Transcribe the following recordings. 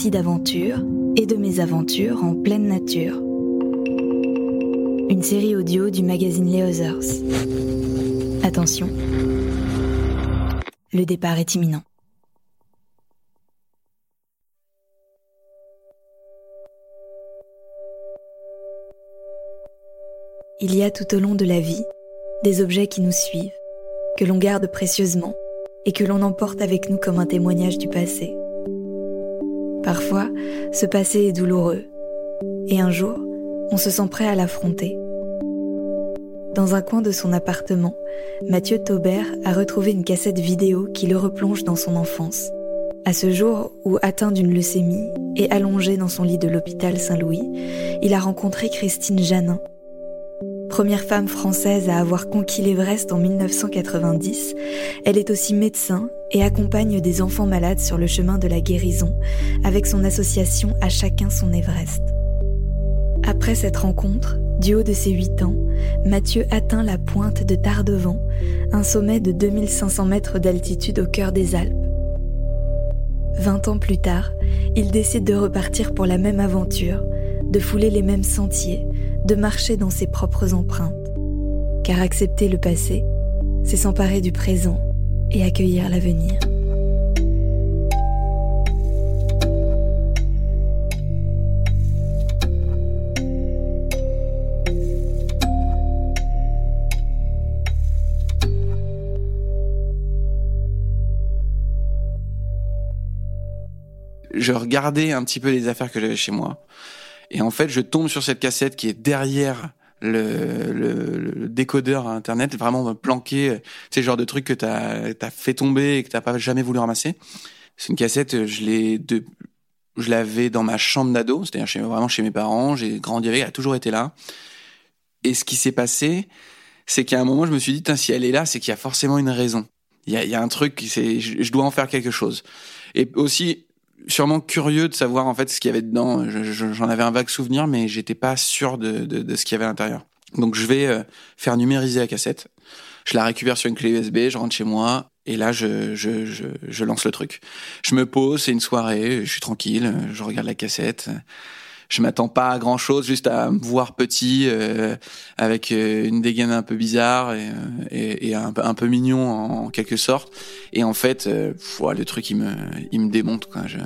Récits d'aventure et de mésaventures en pleine nature. Une série audio du magazine Les Others. Attention, le départ est imminent. Il y a tout au long de la vie des objets qui nous suivent, que l'on garde précieusement et que l'on emporte avec nous comme un témoignage du passé. Parfois, ce passé est douloureux, et un jour, on se sent prêt à l'affronter. Dans un coin de son appartement, Mathieu Taubert a retrouvé une cassette vidéo qui le replonge dans son enfance. À ce jour où, atteint d'une leucémie et allongé dans son lit de l'hôpital Saint-Louis, il a rencontré Christine Janin, Première femme française à avoir conquis l'Everest en 1990, elle est aussi médecin et accompagne des enfants malades sur le chemin de la guérison avec son association À chacun son Everest. Après cette rencontre, du haut de ses 8 ans, Mathieu atteint la pointe de Tardevant, un sommet de 2500 mètres d'altitude au cœur des Alpes. 20 ans plus tard, il décide de repartir pour la même aventure, de fouler les mêmes sentiers, de marcher dans ses propres empreintes. Car accepter le passé, c'est s'emparer du présent et accueillir l'avenir. Je regardais un petit peu les affaires que j'avais chez moi. Et en fait, je tombe sur cette cassette qui est derrière le, le, décodeur à internet, vraiment planqué, c'est le genre de truc que t'as as fait tomber et que t'as pas jamais voulu ramasser. C'est une cassette, je l'ai de, je l'avais dans ma chambre d'ado, c'est-à-dire vraiment chez mes parents, j'ai grandi avec, elle a toujours été là. Et ce qui s'est passé, c'est qu'à un moment, je me suis dit, si elle est là, c'est qu'il y a forcément une raison. Il y a, il y a un truc, je dois en faire quelque chose. Et aussi, sûrement curieux de savoir en fait ce qu'il y avait dedans. J'en avais un vague souvenir, mais j'étais pas sûr de, de, de ce qu'il y avait à l'intérieur. Donc je vais euh, faire numériser la cassette. Je la récupère sur une clé USB, je rentre chez moi et là je, je, je, je lance le truc. Je me pose, c'est une soirée, je suis tranquille, je regarde la cassette je m'attends pas à grand chose, juste à me voir petit, euh, avec euh, une dégaine un peu bizarre et, euh, et, et un, peu mignon en, quelque sorte. Et en fait, euh, le truc il me, il me démonte. Quoi. Je,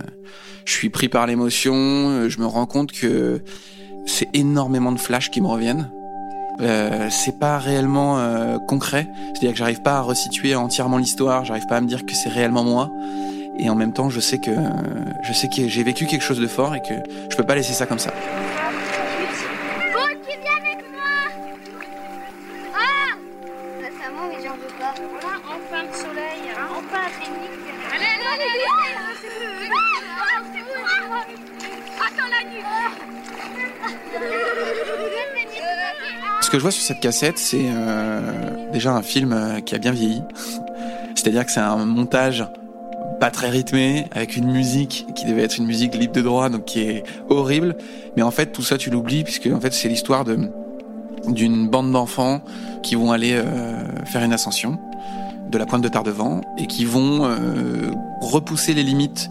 je suis pris par l'émotion. Je me rends compte que c'est énormément de flashs qui me reviennent. Euh, c'est pas réellement euh, concret, c'est-à-dire que j'arrive pas à resituer entièrement l'histoire, j'arrive pas à me dire que c'est réellement moi et en même temps je sais que je sais que j'ai vécu quelque chose de fort et que je peux pas laisser ça comme ça. Ce que je vois sur cette cassette, c'est euh, déjà un film euh, qui a bien vieilli. C'est-à-dire que c'est un montage pas très rythmé, avec une musique qui devait être une musique libre de droit, donc qui est horrible. Mais en fait, tout ça, tu l'oublies, puisque en fait, c'est l'histoire de d'une bande d'enfants qui vont aller euh, faire une ascension de la pointe de Tardevant et qui vont euh, repousser les limites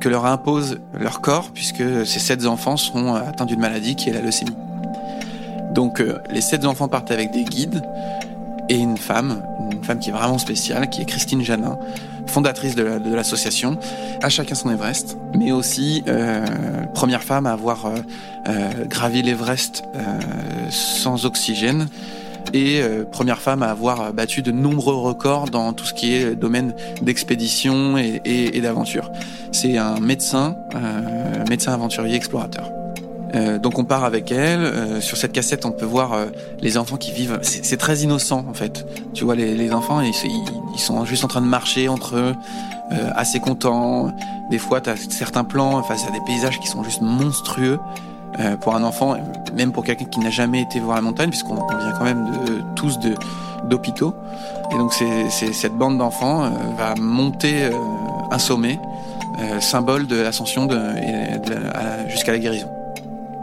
que leur impose leur corps, puisque ces sept enfants sont atteints d'une maladie qui est la leucémie. Donc, euh, les sept enfants partent avec des guides et une femme, une femme qui est vraiment spéciale, qui est Christine Janin, fondatrice de l'association, à chacun son Everest, mais aussi euh, première femme à avoir euh, euh, gravi l'Everest euh, sans oxygène et euh, première femme à avoir battu de nombreux records dans tout ce qui est domaine d'expédition et, et, et d'aventure. C'est un médecin, médecin aventurier explorateur. Euh, donc on part avec elle. Euh, sur cette cassette, on peut voir euh, les enfants qui vivent. C'est très innocent en fait. Tu vois les, les enfants, ils, ils, sont juste en train de marcher entre eux, assez contents. Des fois, tu as certains plans face à des paysages qui sont juste monstrueux pour un enfant, même pour quelqu'un qui n'a jamais été voir la montagne, puisqu'on vient quand même de, tous de d'hôpitaux. Et donc c'est cette bande d'enfants va monter un sommet, symbole de l'ascension jusqu'à la guérison.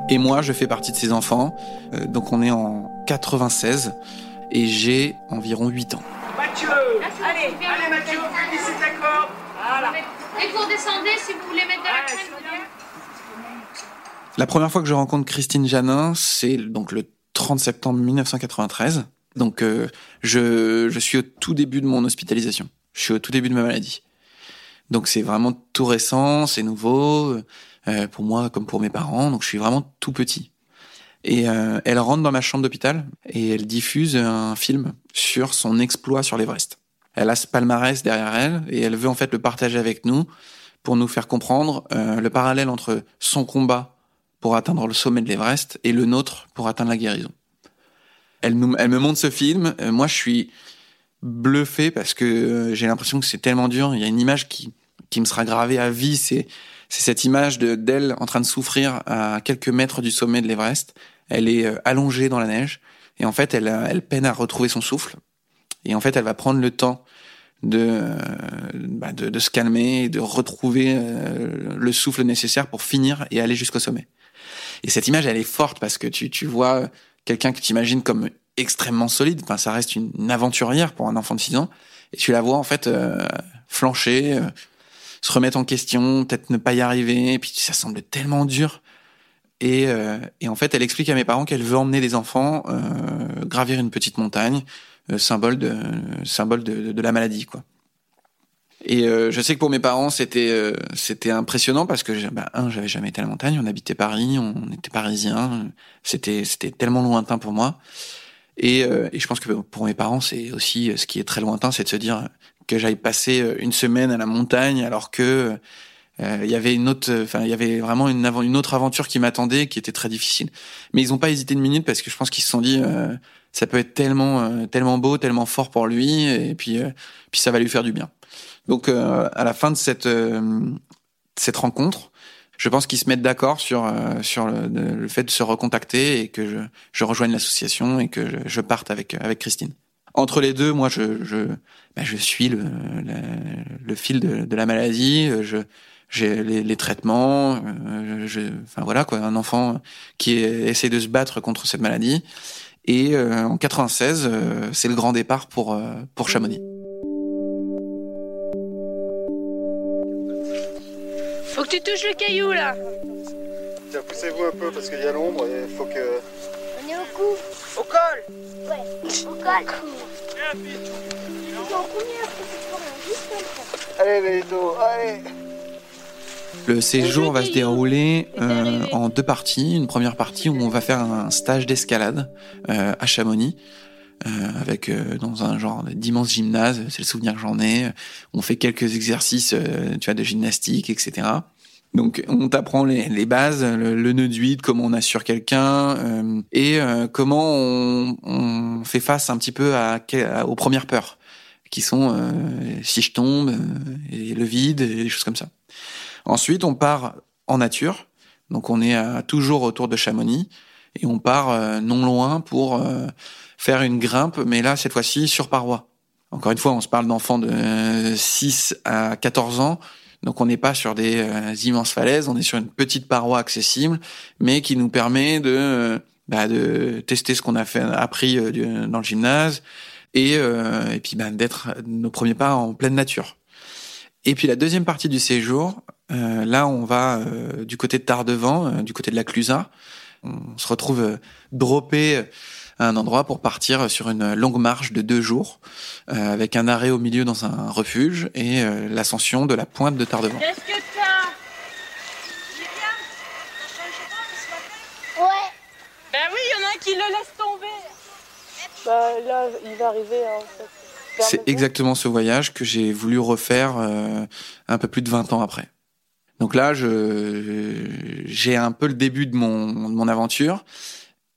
Et moi, je fais partie de ces enfants. Euh, donc on est en 96 et j'ai environ 8 ans. Mathieu Allez, allez Mathieu, finissez d'accord Voilà. Et vous redescendez si vous voulez mettre de la crème. La première fois que je rencontre Christine Janin, c'est donc le 30 septembre 1993. Donc euh, je, je suis au tout début de mon hospitalisation. Je suis au tout début de ma maladie. Donc c'est vraiment tout récent, c'est nouveau. Euh, pour moi comme pour mes parents. Donc je suis vraiment tout petit. Et euh, elle rentre dans ma chambre d'hôpital et elle diffuse un film sur son exploit sur l'Everest. Elle a ce palmarès derrière elle et elle veut en fait le partager avec nous pour nous faire comprendre euh, le parallèle entre son combat pour atteindre le sommet de l'Everest et le nôtre pour atteindre la guérison. Elle, me montre ce film. moi, je suis bluffé parce que j'ai l'impression que c'est tellement dur. Il y a une image qui, qui me sera gravée à vie. C'est c'est cette image de d'elle en train de souffrir à quelques mètres du sommet de l'Everest. Elle est euh, allongée dans la neige et en fait, elle, peine à retrouver son souffle. Et en fait, elle va prendre le temps de, euh, bah de, se calmer et de retrouver euh, le souffle nécessaire pour finir et aller jusqu'au sommet. Et cette image, elle est forte parce que tu, tu vois quelqu'un que tu imagines comme extrêmement solide. Enfin, ça reste une, aventurière pour un enfant de 6 ans. Et tu la vois en fait flancher, se remettre en question, peut-être ne pas y arriver, et puis ça semble tellement dur. Et, euh, et en fait, elle explique à mes parents qu'elle veut emmener des enfants euh, gravir une petite montagne, euh, symbole de symbole de, la maladie, quoi. Et euh, je sais que pour mes parents, c'était euh, c'était impressionnant parce que bah, un, j'avais jamais été à la montagne, on habitait Paris, on était parisiens, c'était c'était tellement lointain pour moi. Et, et je pense que pour mes parents, c'est aussi ce qui est très lointain, c'est de se dire que j'aille passer euh, une semaine à la montagne alors que euh, il y avait une autre, enfin il y avait vraiment une, autre aventure qui m'attendait, qui était très difficile. Mais ils n'ont pas hésité une minute parce que je pense qu'ils se sont dit euh, ça peut être tellement tellement beau, tellement fort pour lui et puis puis ça va lui faire du bien. Donc à la fin de cette cette rencontre, je pense qu'ils se mettent d'accord sur sur le, le, fait de se recontacter et que je, je rejoigne l'association et que je, je parte avec avec Christine entre les deux, moi, je, je, bah, je suis le, le, fil de, de, la maladie. Je, j'ai les, les, traitements. Euh, je, enfin voilà quoi, un enfant qui essaie de se battre contre cette maladie. Et euh, en 96, euh, c'est le grand départ pour pour Chamonix. Faut que tu touches le caillou là. Tiens, poussez-vous un peu parce qu'il y a l'ombre et il faut que. On est au cou. Au col. Ouais. Au col. Allez, allez. Le séjour va se dérouler euh, en deux parties. Une première partie où on va faire un stage d'escalade euh, à Chamonix. Euh, avec dans un genre d'immense gymnase, c'est le souvenir que j'en ai. On fait quelques exercices, tu vois, de gymnastique, etc. Donc on t'apprend les, les, bases, le, le nœud d'huile, comment on assure quelqu'un euh, et euh, comment on, on, fait face un petit peu à, aux premières peurs qui sont euh, si je tombe et le vide et des choses comme ça. Ensuite on part en nature, donc on est à, toujours autour de Chamonix et on part non loin pour faire une grimpe, mais là cette fois-ci sur paroi. Encore une fois, on se parle d'enfants de 6 à 14 ans donc on n'est pas sur des euh, immenses falaises, on est sur une petite paroi accessible, mais qui nous permet de, euh, bah, de tester ce qu'on a fait appris euh, dans le gymnase et, et puis bah, d'être nos premiers pas en pleine nature. Et puis la deuxième partie du séjour, là on va du côté de Tardevant, du côté de la Clusaz. On se retrouve droppé à un endroit pour partir sur une longue marche de deux jours, euh, avec un arrêt au milieu dans un refuge et euh, l'ascension de la pointe de Tardevant. Qu'est-ce que t'as Ouais. Ben oui, il y en a un qui le laisse tomber. Bah là, il va arriver hein, en fait. C'est exactement ce voyage que j'ai voulu refaire euh, un peu plus de 20 ans après. Donc là, j'ai un peu le début de mon, de mon aventure.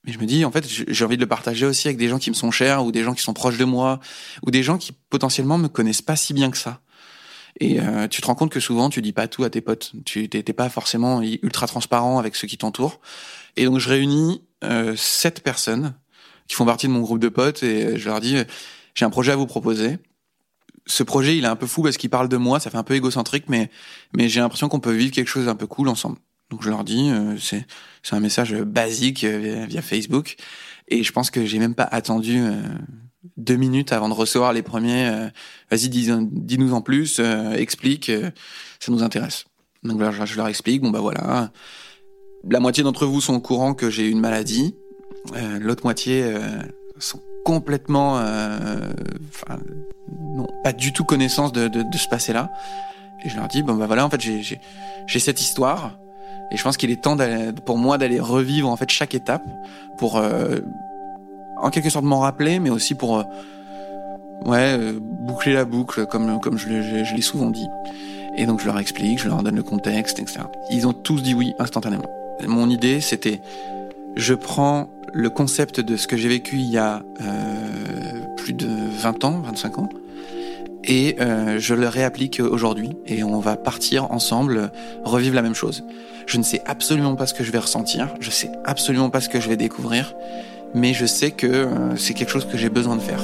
Mais je me dis, en fait, j'ai envie de le partager aussi avec des gens qui me sont chers ou des gens qui sont proches de moi ou des gens qui potentiellement me connaissent pas si bien que ça. Et euh, tu te rends compte que souvent, tu dis pas tout à tes potes. Tu t'es pas forcément ultra transparent avec ceux qui t'entourent. Et donc, je réunis euh, sept personnes qui font partie de mon groupe de potes et je leur dis, j'ai un projet à vous proposer. Ce projet, il est un peu fou parce qu'il parle de moi, ça fait un peu égocentrique, mais mais j'ai l'impression qu'on peut vivre quelque chose d'un peu cool ensemble. Donc je leur dis, euh, c'est c'est un message basique euh, via, Facebook, et je pense que j'ai même pas attendu euh, deux minutes avant de recevoir les premiers. Vas-y, dis-nous en plus, explique, ça nous intéresse. Donc là, je leur explique, bon bah voilà, la moitié d'entre vous sont au courant que j'ai une maladie, l'autre moitié sont complètement, enfin, non, pas du tout connaissance de, de, de ce passé-là. Et je leur dis, bon bah voilà, en fait, j'ai cette histoire. Et je pense qu'il est temps pour moi d'aller revivre en fait chaque étape pour euh, en quelque sorte m'en rappeler, mais aussi pour euh, ouais euh, boucler la boucle comme comme je, l'ai souvent dit. Et donc je leur explique, je leur donne le contexte, etc. Ils ont tous dit oui instantanément. Mon idée c'était je prends le concept de ce que j'ai vécu il y a plus de 20 ans, 25 ans, et euh, je le réapplique aujourd'hui et on va partir ensemble revivre la même chose. Je ne sais absolument pas ce que je vais ressentir, je sais absolument pas ce que je vais découvrir, mais je sais que euh, c'est quelque chose que j'ai besoin de faire.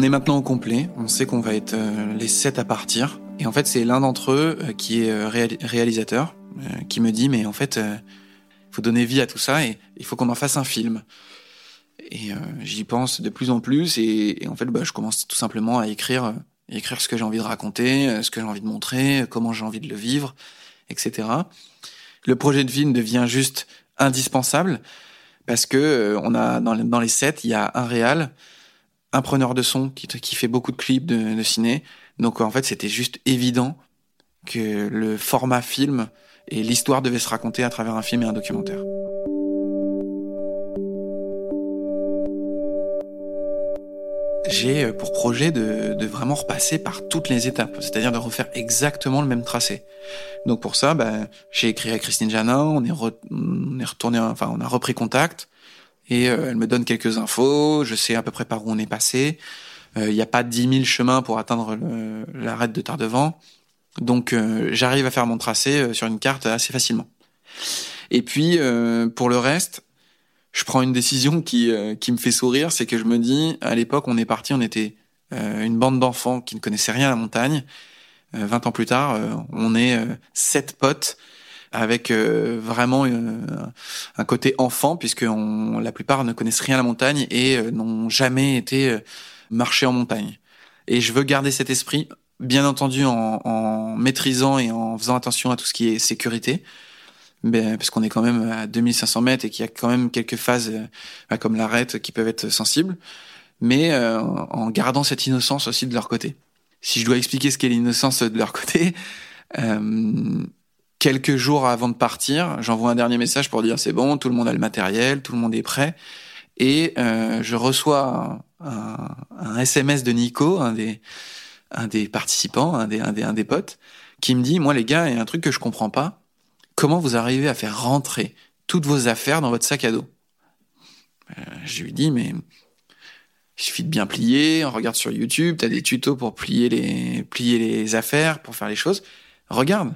On est maintenant au complet, on sait qu'on va être euh, les sept à partir. Et en fait, c'est l'un d'entre eux euh, qui est euh, réalisateur, qui me dit, mais en fait, il faut donner vie à tout ça et il faut qu'on en fasse un film. Et j'y pense de plus en plus et, en fait, bah, je commence tout simplement à écrire, écrire ce que j'ai envie de raconter, ce que j'ai envie de montrer, comment j'ai envie de le vivre, etc. Le projet de film devient juste indispensable parce que on a dans, les sets, il y a un réal, un preneur de son qui, qui fait beaucoup de clips de, de ciné, donc en fait, c'était juste évident que le format film et l'histoire devaient se raconter à travers un film et un documentaire. J'ai euh, pour projet de, vraiment repasser par toutes les étapes, c'est-à-dire de refaire exactement le même tracé. Donc pour ça, bah, j'ai écrit à Christine Janin, on est, on est retourné, enfin on a repris contact, et euh, elle me donne quelques infos, je sais à peu près par où on est passé. Il euh, n'y a pas 10 000 chemins pour atteindre l'arête de Tardevant. Donc euh, j'arrive à faire mon tracé sur une carte assez facilement. Et puis pour le reste, je prends une décision qui qui me fait sourire, c'est que je me dis à l'époque on est parti, on était une bande d'enfants qui ne connaissaient rien à la montagne. 20 ans plus tard, on est sept potes avec vraiment un côté enfant puisque la plupart ne connaissent rien à la montagne et n'ont jamais été marcher en montagne. Et je veux garder cet esprit, bien entendu en, en maîtrisant et en faisant attention à tout ce qui est sécurité, mais, parce qu'on est quand même à 2500 mètres et qu'il y a quand même quelques phases euh, comme l'arête qui peuvent être sensibles, mais euh, en gardant cette innocence aussi de leur côté. Si je dois expliquer ce qu'est l'innocence de leur côté, euh, quelques jours avant de partir, j'envoie un dernier message pour dire c'est bon, tout le monde a le matériel, tout le monde est prêt, et euh, je reçois un, un, SMS de Nico, un des, un des participants, un des, un des, un des potes, qui me dit, moi les gars, il y a un truc que je comprends pas. Comment vous arrivez à faire rentrer toutes vos affaires dans votre sac à dos? Euh, Je lui dis, mais il suffit de bien plier, on regarde sur YouTube, tu as des tutos pour plier les, plier les affaires, pour faire les choses. Regarde.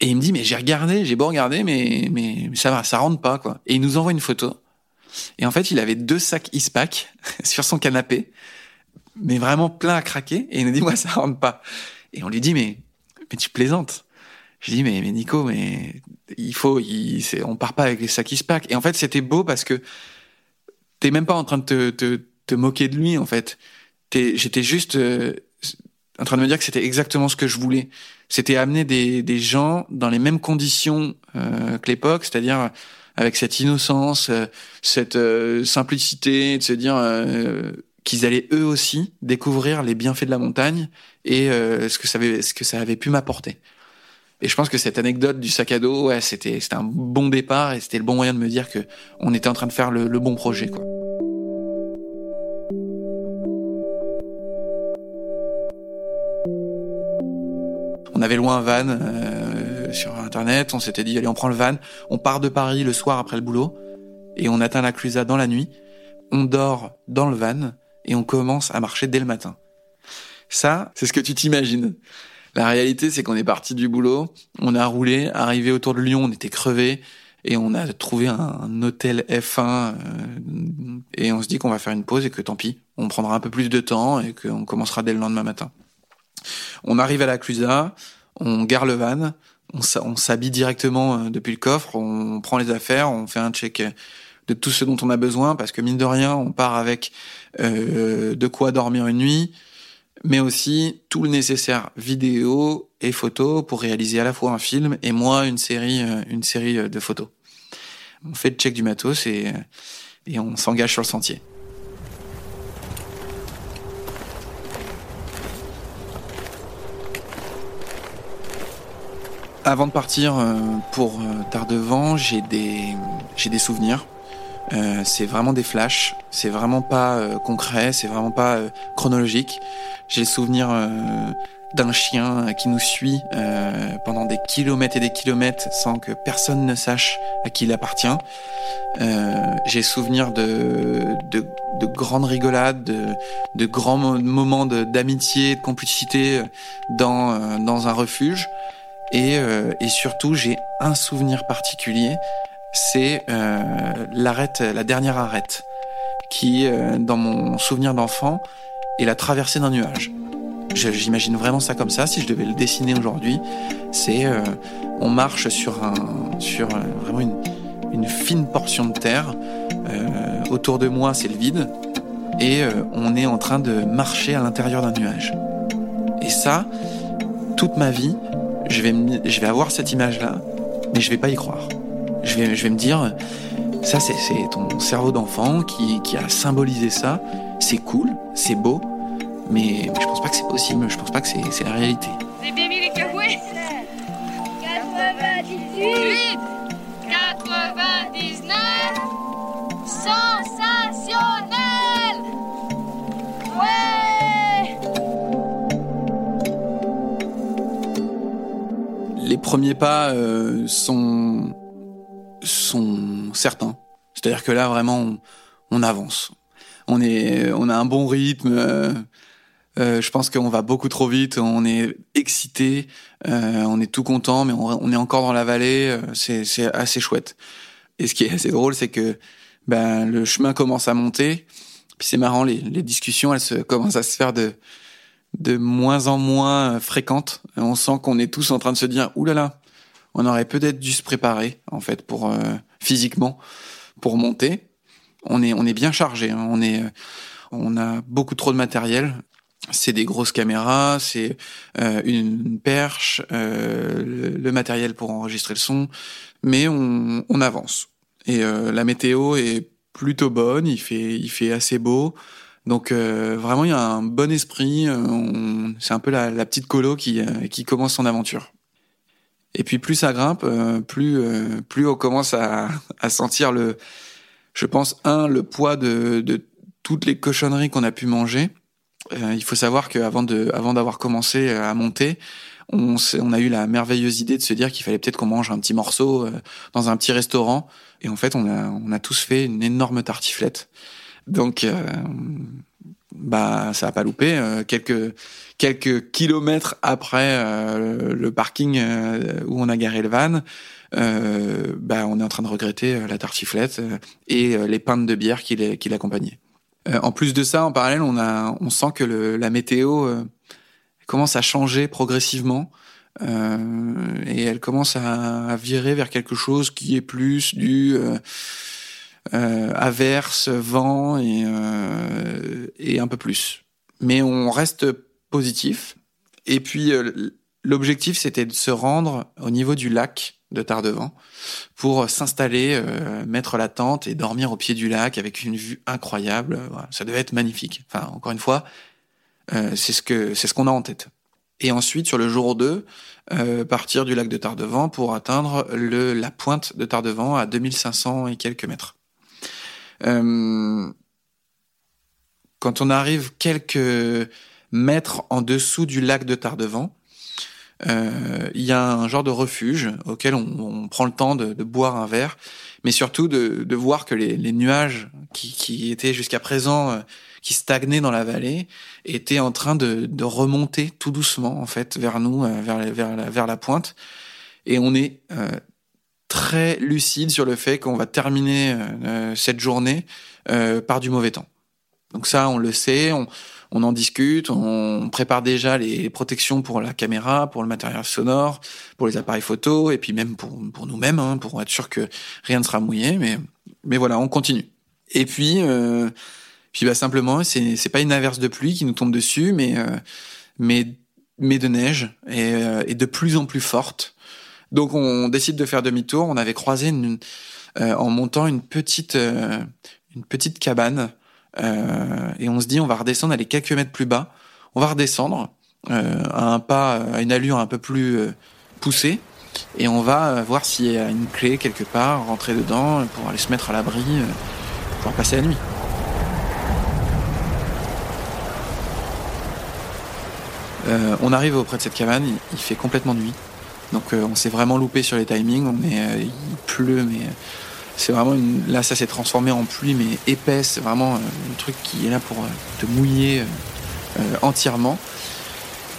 Et il me dit, mais j'ai regardé, j'ai beau regarder, mais, mais ça va, ça rentre pas, quoi. Et il nous envoie une photo et en fait, il avait deux sacs Ispac sur son canapé, mais vraiment plein à craquer. Et il nous dit, moi, ça rentre pas. Et on lui dit, mais, mais tu plaisantes. Je dis, mais, mais Nico, mais il faut, il, on part pas avec les sacs Ispac. Et en fait, c'était beau parce que t'es même pas en train de te, te, te moquer de lui, en fait. J'étais juste euh, en train de me dire que c'était exactement ce que je voulais. C'était amener des, des gens dans les mêmes conditions euh, que l'époque, c'est-à-dire avec cette innocence, euh, cette euh, simplicité, de se dire euh, qu'ils allaient eux aussi découvrir les bienfaits de la montagne et ce que ça avait, ce que ça avait pu m'apporter. Et je pense que cette anecdote du sac à dos, ouais, c'était c'était un bon départ et c'était le bon moyen de me dire que on était en train de faire le, le bon projet, quoi. On avait loin un van euh, sur internet, on s'était dit allez on prend le van, on part de Paris le soir après le boulot et on atteint la Clusa dans la nuit, on dort dans le van et on commence à marcher dès le matin. Ça, c'est ce que tu t'imagines. La réalité, c'est qu'on est parti du boulot, on a roulé, arrivé autour de Lyon, on était crevé et on a trouvé un, hôtel F1 euh, et on se dit qu'on va faire une pause et que tant pis, on prendra un peu plus de temps et qu'on commencera dès le lendemain matin. On arrive à la Clusa, on gare le van, on s'habille directement euh, depuis le coffre, on prend les affaires, on fait un check de tout ce dont on a besoin parce que mine de rien, on part avec euh, de quoi dormir une nuit, mais aussi tout le nécessaire vidéo et photo pour réaliser à la fois un film et moi une série, euh, une série de photos. On fait le check du matos et, et on s'engage sur le sentier. Avant de partir euh, pour euh, Tardevant, j'ai des j'ai des souvenirs. Euh, c'est vraiment des flashs. C'est vraiment pas concret. C'est vraiment pas chronologique. J'ai le souvenir d'un chien qui nous suit pendant des kilomètres et des kilomètres sans que personne ne sache à qui il appartient. j'ai souvenir de, de, de grandes rigolades, de, de grands moments d'amitié, de complicité dans, dans un refuge. Et, euh, et surtout, j'ai un souvenir particulier, c'est euh, l'arrête, la dernière arrête, qui, euh, dans mon souvenir d'enfant, est la traversée d'un nuage. J'imagine vraiment ça comme ça. Si je devais le dessiner aujourd'hui, c'est euh, on marche sur un, sur vraiment une, fine portion de terre. autour de moi, c'est le vide, et on est en train de marcher à l'intérieur d'un nuage. Et ça, toute ma vie, je vais, je vais avoir cette image-là, mais je vais pas y croire. Je vais, je vais me dire, ça c'est ton cerveau d'enfant qui, qui a symbolisé ça. C'est cool, c'est beau, mais, mais, je pense pas que c'est possible. Je pense pas que c'est la réalité. Vous avez bien mis les cafouets 98 premiers pas euh, sont sont certains. C'est-à-dire que là vraiment on, avance. On est on a un bon rythme. Euh, euh, je pense qu'on va beaucoup trop vite. On est excité, on est tout content, mais on, est encore dans la vallée. C'est c'est assez chouette. Et ce qui est assez drôle, c'est que ben le chemin commence à monter. Puis c'est marrant, les, les discussions, elles se commencent à se faire de de moins en moins fréquente. On sent qu'on est tous en train de se dire Ouh là là, on aurait peut-être dû se préparer en fait pour euh, physiquement pour monter. On est on est bien chargé. Hein. On est on a beaucoup trop de matériel. C'est des grosses caméras, c'est euh, une perche, euh, le, le, matériel pour enregistrer le son, mais on, on avance. Et euh, la météo est plutôt bonne, il fait il fait assez beau. Donc euh, vraiment, il y a un bon esprit. Euh, c'est un peu la, la, petite colo qui, euh, qui commence son aventure. Et puis plus ça grimpe, euh, plus euh, plus on commence à, à sentir le, je pense un le poids de, de toutes les cochonneries qu'on a pu manger. il faut savoir qu'avant de avant d'avoir commencé à monter, on, on, a eu la merveilleuse idée de se dire qu'il fallait peut-être qu'on mange un petit morceau dans un petit restaurant. Et en fait, on a on a tous fait une énorme tartiflette. Donc, euh, bah, ça a pas loupé. Euh, quelques quelques kilomètres après euh, le parking euh, où on a garé le van, euh, bah, on est en train de regretter la tartiflette et les pintes de bière qui l'accompagnaient. en plus de ça, en parallèle, on a, on sent que le, la météo commence à changer progressivement. Et elle commence à, à, virer vers quelque chose qui est plus du euh, averse, vent et, euh, et un peu plus. Mais on reste positif. Et puis euh, l'objectif, c'était de se rendre au niveau du lac de Tardevant pour s'installer, euh, mettre la tente et dormir au pied du lac avec une vue incroyable. Ça devait être magnifique. Enfin, encore une fois, euh, c'est ce que c'est ce qu'on a en tête. Et ensuite, sur le jour 2, euh, partir du lac de Tardevant pour atteindre le, la pointe de Tardevant à 2500 et quelques mètres. Euh, quand on arrive quelques mètres en dessous du lac de Tardevant, euh, il y a un genre de refuge auquel on, prend le temps de, boire un verre, mais surtout de, voir que les, nuages qui, étaient jusqu'à présent euh, qui stagnaient dans la vallée étaient en train de, remonter tout doucement en fait vers nous, vers, la, vers la pointe, et on est très lucide sur le fait qu'on va terminer euh, cette journée par du mauvais temps. Donc ça, on le sait, on, on en discute, on prépare déjà les protections pour la caméra, pour le matériel sonore, pour les appareils photo, et puis même pour, pour nous-mêmes, hein, pour être sûr que rien ne sera mouillé. Mais, mais voilà, on continue. Et puis, euh, puis bah simplement, c'est c'est pas une averse de pluie qui nous tombe dessus, mais euh, mais mais de neige et, euh, et de plus en plus forte. Donc on décide de faire demi-tour. On avait croisé euh, en montant une petite euh, cabane euh, et on se dit on va redescendre aller quelques mètres plus bas. On va redescendre à un pas, à une allure un peu plus poussée, et on va voir s'il y a une clé quelque part, rentrer dedans pour aller se mettre à l'abri, pour passer la nuit. On arrive auprès de cette cabane, il fait complètement nuit. Donc euh, on s'est vraiment loupé sur les timings, on euh, il pleut, mais c'est vraiment une... là ça s'est transformé en pluie mais épaisse vraiment euh, un truc qui est là pour euh, te mouiller euh, entièrement.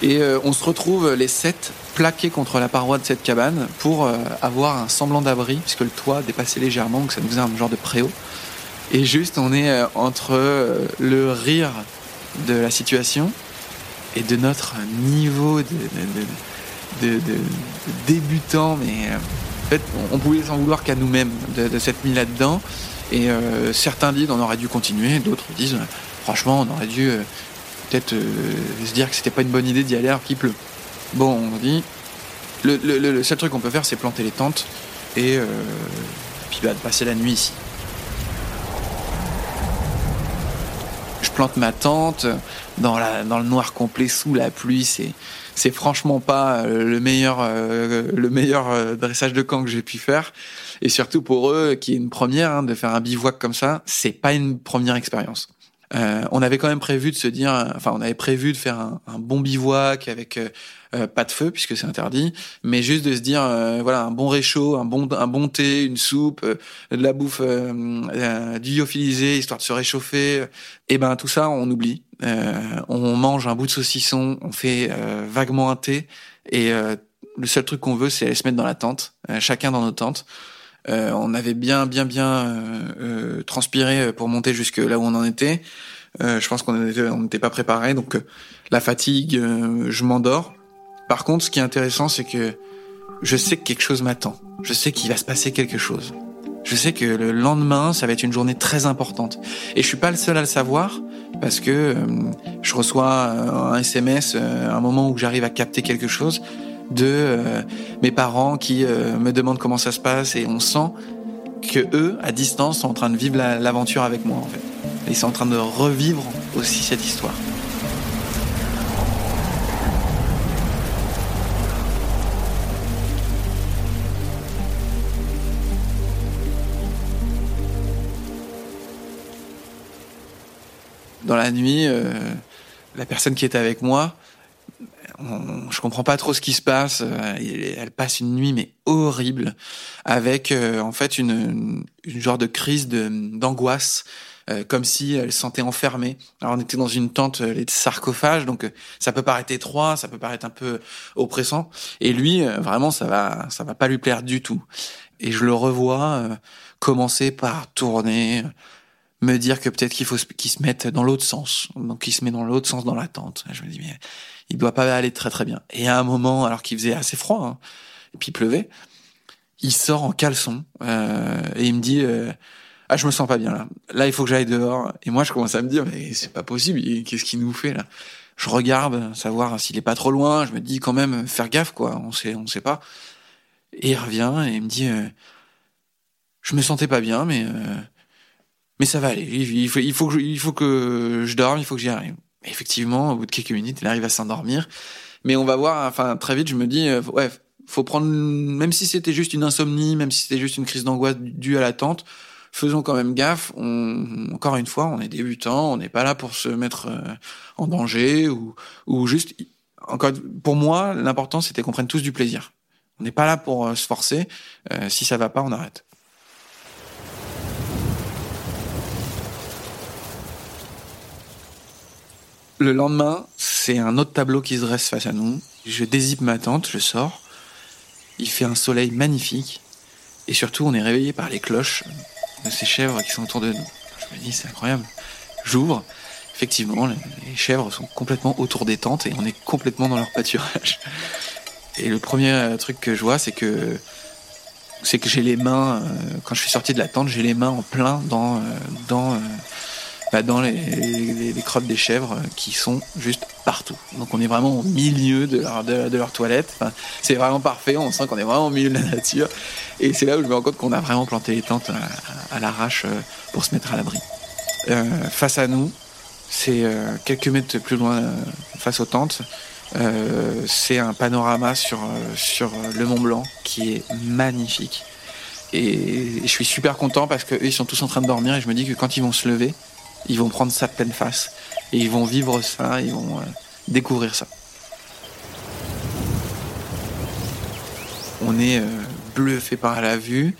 Et euh, on se retrouve les sept plaqués contre la paroi de cette cabane pour euh, avoir un semblant d'abri puisque le toit dépassait légèrement donc ça nous faisait un genre de préau. Et juste on est euh, entre euh, le rire de la situation et de notre niveau de, de, de débutant mais euh, en fait, on pouvait s'en vouloir qu'à nous-mêmes de, de s'être mis là-dedans. Et euh, certains disent on aurait dû continuer, d'autres disent franchement on aurait dû euh, peut-être se dire que c'était pas une bonne idée d'y aller alors qu'il pleut. Bon, on dit le, seul truc qu'on peut faire c'est planter les tentes et puis bah, de passer la nuit ici. Je plante ma tente dans, la, dans le noir complet sous la pluie, c'est c'est franchement pas euh, le meilleur euh, le meilleur euh, dressage de camp que j'ai pu faire. Et surtout pour eux qui est une première hein, de faire un bivouac comme ça c'est pas une première expérience euh, on avait quand même prévu de se dire enfin on avait prévu de faire un, bon bivouac avec euh, pas de feu puisque c'est interdit mais juste de se dire euh, voilà un bon réchaud un bon un bon thé une soupe euh, de la bouffe du lyophilisé histoire de se réchauffer et ben tout ça on oublie euh, on mange un bout de saucisson, on fait euh, vaguement un thé, et euh, le seul truc qu'on veut, c'est aller se mettre dans la tente, euh, chacun dans nos tentes. Euh, on avait bien, bien, bien euh, transpiré pour monter jusque là où on en était. je pense qu'on n'était pas préparé, donc la fatigue, je m'endors. Par contre, ce qui est intéressant, c'est que je sais que quelque chose m'attend. Je sais qu'il va se passer quelque chose. Je sais que le lendemain, ça va être une journée très importante. Et je suis pas le seul à le savoir parce que euh, je reçois un SMS euh, à un moment où j'arrive à capter quelque chose de euh, mes parents qui euh, me demandent comment ça se passe et on sent que eux, à distance, sont en train de vivre l'aventure la, avec moi en fait. Ils sont en train de revivre aussi cette histoire. dans la nuit, euh, la personne qui est avec moi, on, je comprends pas trop ce qui se passe. Euh, elle passe une nuit mais horrible, avec euh, en fait une, une, genre de crise d'angoisse, euh, comme si elle se sentait enfermée. Alors on était dans une tente, les sarcophages, donc ça peut paraître étroit, ça peut paraître un peu oppressant. Et lui, vraiment, ça va, ça va pas lui plaire du tout. Et je le revois commencer par tourner me dire que peut-être qu'il faut qu'il se mette dans l'autre sens. Donc il se met dans l'autre sens dans la tente. Je me dis mais il doit pas aller très très bien. Et à un moment, alors qu'il faisait assez froid hein, et puis il pleuvait, il sort en caleçon euh, et il me dit euh, ah je me sens pas bien là. Là il faut que j'aille dehors. Et moi je commence à me dire mais c'est pas possible. Qu'est-ce qu'il nous fait là? Je regarde savoir s'il est pas trop loin. Je me dis quand même faire gaffe quoi. On sait on sait pas. Et il revient et il me dit euh, je me sentais pas bien mais euh, mais ça va aller. Il faut, il faut, que, je, il faut que je dorme, il faut que j'y arrive. Effectivement, au bout de quelques minutes, il arrive à s'endormir. Mais on va voir, enfin, très vite, je me dis, euh, ouais, faut prendre, même si c'était juste une insomnie, même si c'était juste une crise d'angoisse due à l'attente, faisons quand même gaffe. On, encore une fois, on est débutant, on n'est pas là pour se mettre euh, en danger ou, ou juste. Encore, pour moi, l'important c'était qu'on prenne tous du plaisir. On n'est pas là pour euh, se forcer. Euh, si ça va pas, on arrête. Le lendemain, c'est un autre tableau qui se dresse face à nous. Je dézippe ma tente, je sors. Il fait un soleil magnifique. Et surtout, on est réveillé par les cloches de ces chèvres qui sont autour de nous. Je me dis, c'est incroyable. J'ouvre. Effectivement, les chèvres sont complètement autour des tentes et on est complètement dans leur pâturage. Et le premier truc que je vois, c'est que c'est que j'ai les mains, euh, quand je suis sorti de la tente, j'ai les mains en plein dans, euh, dans, euh, dans les, crottes des chèvres qui sont juste partout. Donc on est vraiment au milieu de leur, toilette. C'est vraiment parfait, on sent qu'on est vraiment au milieu de la nature. Et c'est là où je me rends compte qu'on a vraiment planté les tentes à, l'arrache pour se mettre à l'abri. face à nous, c'est quelques mètres plus loin face aux tentes, euh, c'est un panorama sur, sur le Mont Blanc qui est magnifique. Et je suis super content parce qu'eux, ils sont tous en train de dormir et je me dis que quand ils vont se lever, ils vont prendre ça pleine face. Et ils vont vivre ça, ils vont euh, découvrir ça. On est euh, bluffé par la vue,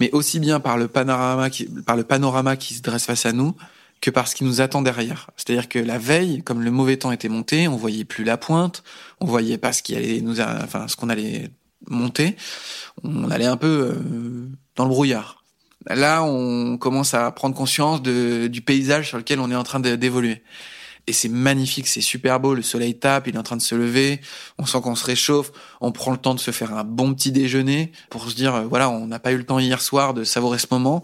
mais aussi bien par le panorama qui, par le panorama qui se dresse face à nous, que par ce qui nous attend derrière. C'est-à-dire que la veille, comme le mauvais temps était monté, on voyait plus la pointe, on voyait pas ce qui allait nous, enfin ce qu'on allait monter, on allait un peu euh, dans le brouillard. Là, on commence à prendre conscience du paysage sur lequel on est en train d'évoluer. Et c'est magnifique, c'est super beau, le soleil tape, il est en train de se lever, on sent qu'on se réchauffe, on prend le temps de se faire un bon petit déjeuner pour se dire, voilà, on n'a pas eu le temps hier soir de savourer ce moment,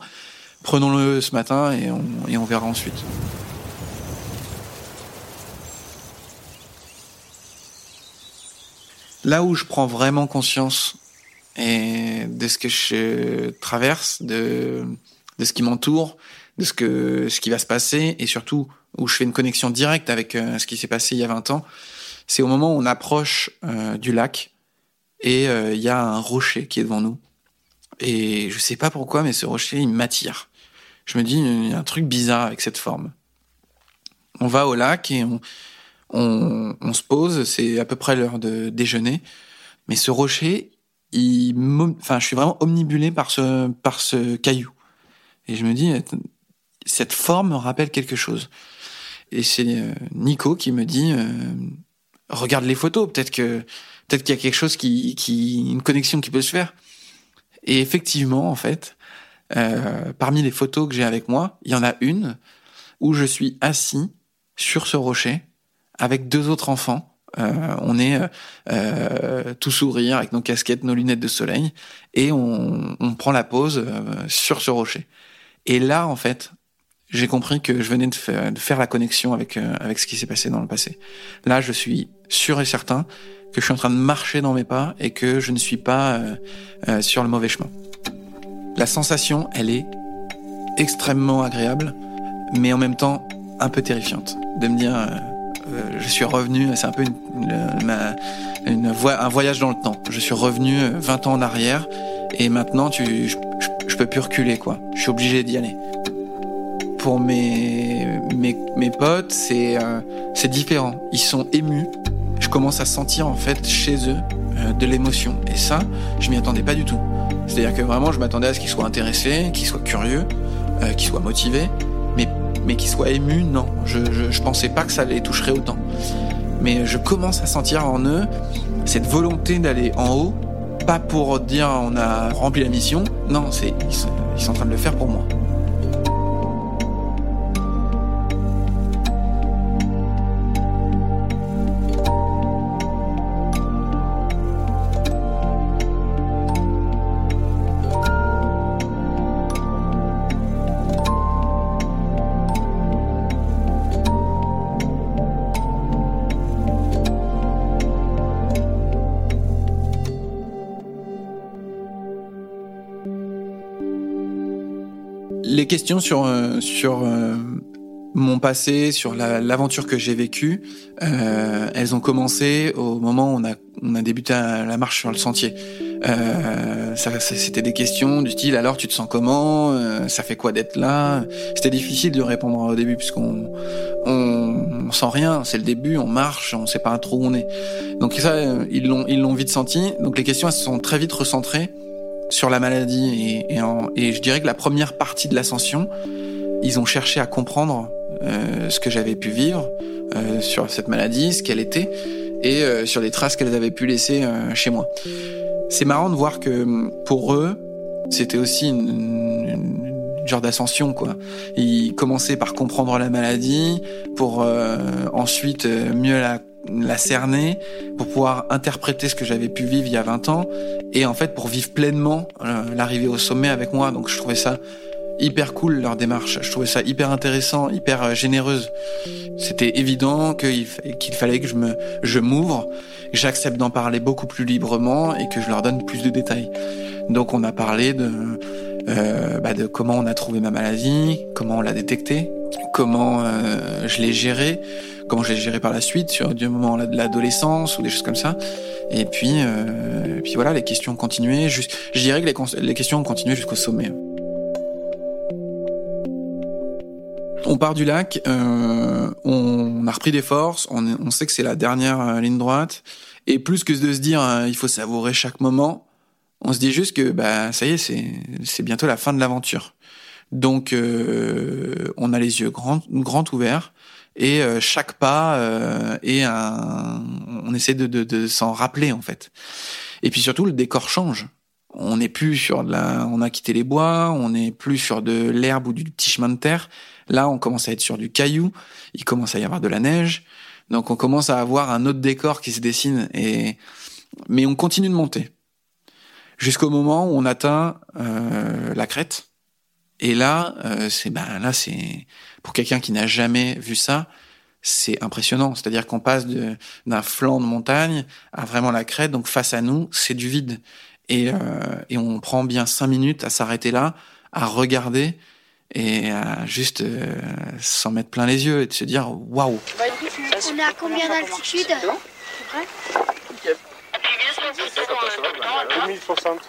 prenons-le ce matin et on, et on verra ensuite. Là où je prends vraiment conscience et de ce que je traverse, de, de ce qui m'entoure, de ce que ce qui va se passer et surtout où je fais une connexion directe avec euh, ce qui s'est passé il y a 20 ans, c'est au moment où on approche euh, du lac et euh, il y a un rocher qui est devant nous. Et je sais pas pourquoi, mais ce rocher, il m'attire je me dis, il y a un truc bizarre avec cette forme. On va au lac et on, on se pose, c'est à peu près l'heure de déjeuner. Mais ce rocher, enfin, je suis vraiment omnibulé par ce, par ce caillou. Et je me dis, cette forme me rappelle quelque chose. Et c'est euh, Nico qui me dit, euh, regarde les photos, peut-être que, peut-être qu'il y a quelque chose qui, qui, une connexion qui peut se faire. Et effectivement, en fait, euh, parmi les photos que j'ai avec moi, il y en a une où je suis assis sur ce rocher avec deux autres enfants. Euh, on est euh, tout sourire avec nos casquettes, nos lunettes de soleil, et on, on prend la pause euh, sur ce rocher. Et là, en fait, j'ai compris que je venais de faire, de faire la connexion avec euh, avec ce qui s'est passé dans le passé. Là, je suis sûr et certain que je suis en train de marcher dans mes pas et que je ne suis pas euh, sur le mauvais chemin. La sensation, elle est extrêmement agréable, mais en même temps un peu terrifiante. De me dire, euh, euh, je suis revenu, c'est un peu une, un voyage dans le temps. Je suis revenu 20 ans en arrière, et maintenant, tu, je, je, peux plus reculer, quoi. Je suis obligé d'y aller. Pour mes, mes, mes potes, c'est euh, différent. Ils sont émus. Je commence à sentir, en fait, chez eux, euh, de l'émotion. Et ça, je m'y attendais pas du tout. C'est-à-dire que vraiment, je m'attendais à ce qu'ils soient intéressés, qu'ils soient curieux, euh, qu'ils soient motivés, mais, mais qu'ils soient émus, non. Je, je, je pensais pas que ça les toucherait autant. Mais je commence à sentir en eux cette volonté d'aller en haut, pas pour dire on a rempli la mission, non, c'est ils, sont, ils sont en train de le faire pour moi. Les questions sur euh, sur euh, mon passé, sur la- l'aventure que j'ai vécue, euh, elles ont commencé au moment où on a, on a débuté la marche sur le sentier. C'était des questions du style alors tu te sens comment? Ça fait quoi d'être là? C'était difficile de répondre au début puisqu'on on, on sent rien. C'est le début, on marche, on sait pas trop où on est. Donc ça, ils l'ont ils l'ont vite senti. Donc les questions elles se sont très vite recentrées sur la maladie et, et, en- et je dirais que la première partie de l'ascension, ils ont cherché à comprendre euh, ce que j'avais pu vivre euh, sur cette maladie, ce qu'elle était, et euh, sur les traces qu'elles avaient pu laisser euh, chez moi. C'est marrant de voir que pour eux, c'était aussi une, une- une genre d'ascension, quoi. Ils commençaient par comprendre la maladie, pour euh, ensuite euh, mieux la, la cerner, pour pouvoir interpréter ce que j'avais pu vivre il y a 20 ans, et en fait pour vivre pleinement euh, l'arrivée au sommet avec moi. Donc je trouvais ça hyper cool leur démarche. Je trouvais ça hyper intéressant, hyper euh, généreuse. C'était évident qu'il fa- qu'il fallait que je me je m'ouvre, que j'accepte d'en parler beaucoup plus librement et que je leur donne plus de détails. Donc on a parlé de euh, bah, de comment on a trouvé ma maladie, comment on l'a détectée, comment euh, je l'ai gérée, comment je l'ai gérée par la suite sur du moment de l'adolescence ou des choses comme ça. Et puis euh, et puis voilà, les questions ont continué. Je dirais que les, questions ont continué jusqu'au sommet. On part du lac, euh, on a repris des forces, on, sait que c'est la dernière euh, ligne droite, et plus que de se dire euh, il faut savourer chaque moment, on se dit juste que bah ça y est, c'est bientôt la fin de l'aventure. Donc euh, on a les yeux grands grands ouverts et euh, chaque pas euh, est un, on essaie de, de, de s'en rappeler en fait. Et puis surtout le décor change. On n'est plus sur de la, on a quitté les bois, on n'est plus sur de l'herbe ou du petit chemin de terre. Là, on commence à être sur du caillou. Il commence à y avoir de la neige. Donc, on commence à avoir un autre décor qui se dessine. Et mais on continue de monter jusqu'au moment où on atteint euh, la crête. Et là, euh, c'est ben là, c'est pour quelqu'un qui n'a jamais vu ça, c'est impressionnant. C'est-à-dire qu'on passe de- d'un flanc de montagne à vraiment la crête. Donc, face à nous, c'est du vide. Et, euh, et on prend bien cinq minutes à s'arrêter là, à regarder et à juste euh, s'en mettre plein les yeux et de se dire waouh. On est à combien d'altitude 2060.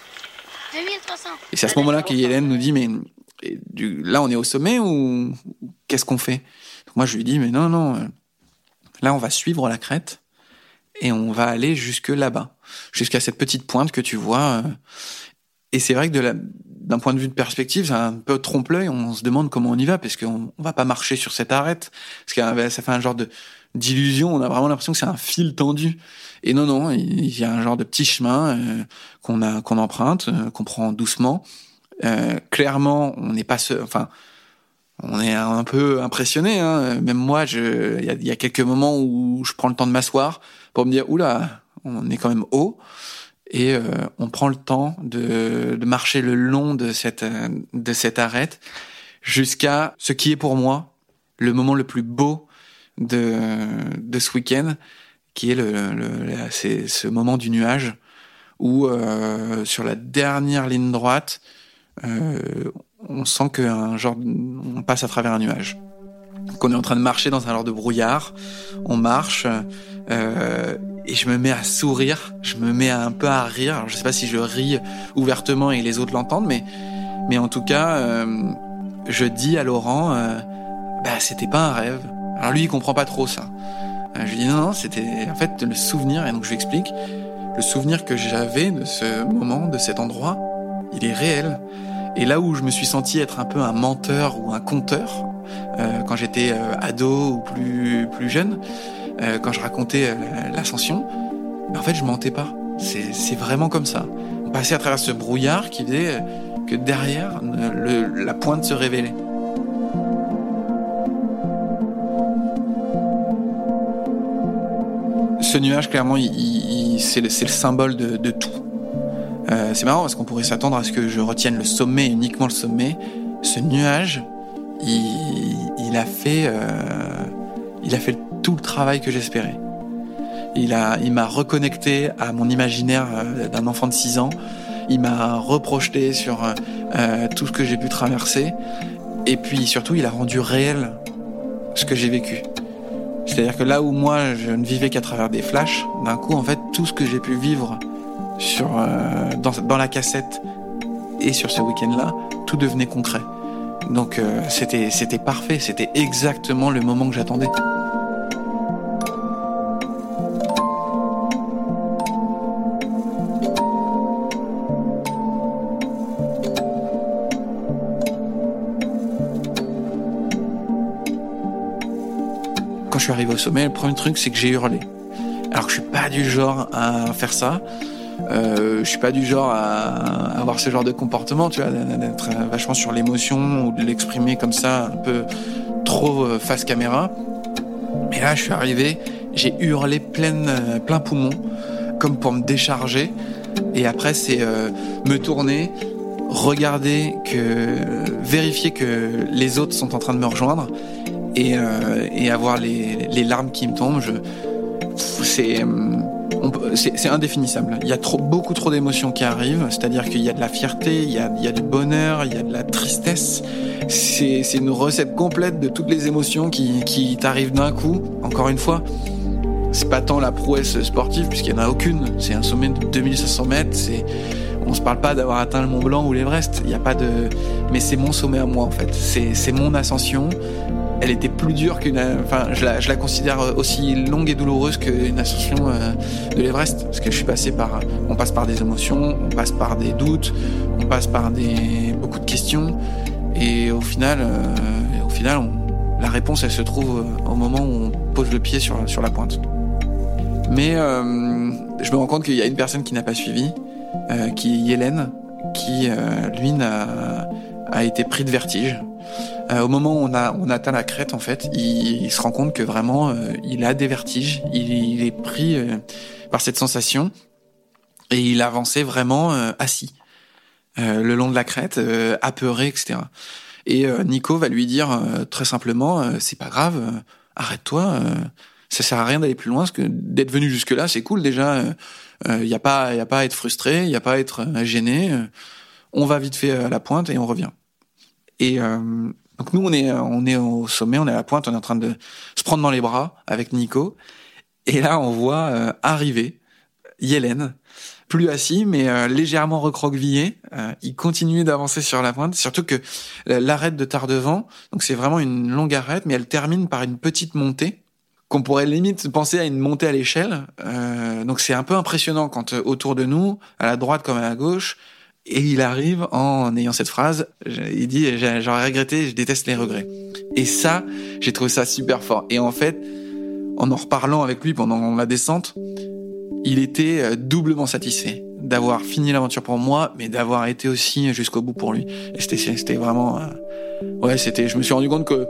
2300. Et c'est à ce moment-là qu'Hélène nous dit mais et du- là on est au sommet ou qu'est-ce qu'on fait? Moi je lui dis mais non non, euh, là on va suivre la crête et on va aller jusque là-bas, jusqu'à cette petite pointe que tu vois. euh. Et c'est vrai que d'un point de vue de perspective, c'est un peu trompe-l'œil. On se demande comment on y va parce qu'on on va pas marcher sur cette arête parce que ça fait un genre d'illusion. On a vraiment l'impression que c'est un fil tendu. Et non non, il y a un genre de petit chemin euh, qu'on emprunte, qu'on prend doucement. Euh, clairement, on n'est pas seul. Enfin, on est un peu impressionné. Hein. Même moi, il y y a quelques moments où je prends le temps de m'asseoir pour me dire, oula, on est quand même haut. Et euh, on prend le temps de, de marcher le long de cette de cette arête jusqu'à ce qui est pour moi le moment le plus beau de de ce week-end, qui est le, le- c'est ce moment du nuage où euh, sur la dernière ligne droite, on sent qu'un genre, on passe à travers un nuage. Qu'on est en train de marcher dans un genre de brouillard. On marche euh, et je me mets à sourire. Je me mets un peu à rire. Alors, je sais pas si je ris ouvertement et les autres l'entendent, mais mais en tout cas, euh, je dis à Laurent, euh, bah c'était pas un rêve. Alors lui, il comprend pas trop ça. Euh, je lui dis non, non, c'était en fait le souvenir. Et donc je lui explique le souvenir que j'avais de ce moment, de cet endroit, il est réel. Et là où je me suis senti être un peu un menteur ou un conteur, euh, quand j'étais euh, ado ou plus jeune, euh, quand je racontais l'ascension, ben en fait je mentais pas. C'est vraiment comme ça. On passait à travers ce brouillard qui faisait que derrière la pointe se révélait. Ce nuage, clairement, c'est le, symbole de tout. Euh, c'est marrant parce qu'on pourrait s'attendre à ce que je retienne le sommet, uniquement le sommet. Ce nuage, il, a fait, euh, il a fait tout le travail que j'espérais. Il a, il m'a reconnecté à mon imaginaire euh, d'un enfant de 6 ans. Il m'a reprojeté sur tout ce que j'ai pu traverser. Et puis surtout, il a rendu réel ce que j'ai vécu. C'est-à-dire que là où moi je ne vivais qu'à travers des flashs, d'un coup en fait tout ce que j'ai pu vivre sur euh, dans, dans la cassette et sur ce week-end-là, tout devenait concret. Donc euh, c'était c'était parfait, c'était exactement le moment que j'attendais. Quand je suis arrivé au sommet, le premier truc c'est que j'ai hurlé. Alors que je suis pas du genre à faire ça. Euh, je suis pas du genre à avoir ce genre de comportement, tu vois, d'être vachement sur l'émotion ou de l'exprimer comme ça, un peu trop euh, face caméra. Mais là, je suis arrivé, j'ai hurlé plein, euh, plein poumon, comme pour me décharger. Et après, c'est euh, me tourner, regarder que, vérifier que les autres sont en train de me rejoindre et, euh, avoir les, les larmes qui me tombent. Je, c'est peut- c'est indéfinissable. Il y a trop, beaucoup trop d'émotions qui arrivent, c'est-à-dire qu'il y a de la fierté, il y a, du bonheur, il y a de la tristesse. C'est une recette complète de toutes les émotions qui, t'arrivent d'un coup. Encore une fois, c'est pas tant la prouesse sportive, puisqu'il y en a aucune. C'est un sommet de 2500 mètres. C'est on se parle pas d'avoir atteint le Mont Blanc ou l'Everest. Il y a pas de, mais c'est mon sommet à moi en fait. C'est mon ascension elle était plus dure qu'une. Enfin, je la, considère aussi longue et douloureuse qu'une ascension euh, de l'Everest, parce que je suis passé par. On passe par des émotions, on passe par des doutes, on passe par des beaucoup de questions, et au final, euh, au final, la réponse, elle se trouve euh, au moment où on pose le pied sur la pointe. Mais je me rends compte qu'il y a une personne qui n'a pas suivi, qui est Hélène, qui lui a été pris de vertige. Euh, au moment où on a on atteint la crête, en fait, il, il se rend compte que vraiment euh, il a des vertiges. Il, il est pris euh, par cette sensation et il avançait vraiment euh, assis euh, le long de la crête, euh, apeuré, etc. Et Nico va lui dire très simplement, c'est pas grave, arrête-toi. ça sert à rien d'aller plus loin, parce que d'être venu jusque là, c'est cool déjà. Il y a pas, y a pas à être frustré, il y a pas à être gêné. on va vite fait à la pointe et on revient. Et euh, donc nous, on est, on est au sommet, on est à la pointe, on est en train de se prendre dans les bras avec Nico. Et là, on voit euh, arriver Yélène, plus assis, mais euh, légèrement recroquevillé. Euh, il continue d'avancer sur la pointe, surtout que euh, l'arête de Tardevant, donc c'est vraiment une longue arête, mais elle termine par une petite montée qu'on pourrait limite penser à une montée à l'échelle. Euh, donc c'est un peu impressionnant quand euh, autour de nous, à la droite comme à la gauche, et il arrive en ayant cette phrase, il dit j'aurais regretté, je déteste les regrets. Et ça, j'ai trouvé ça super fort. Et en fait, en en reparlant avec lui pendant la descente, il était euh, doublement satisfait d'avoir fini l'aventure pour moi, mais d'avoir été aussi jusqu'au bout pour lui. Et c'était c'était vraiment euh, ouais, c'était je me suis rendu compte que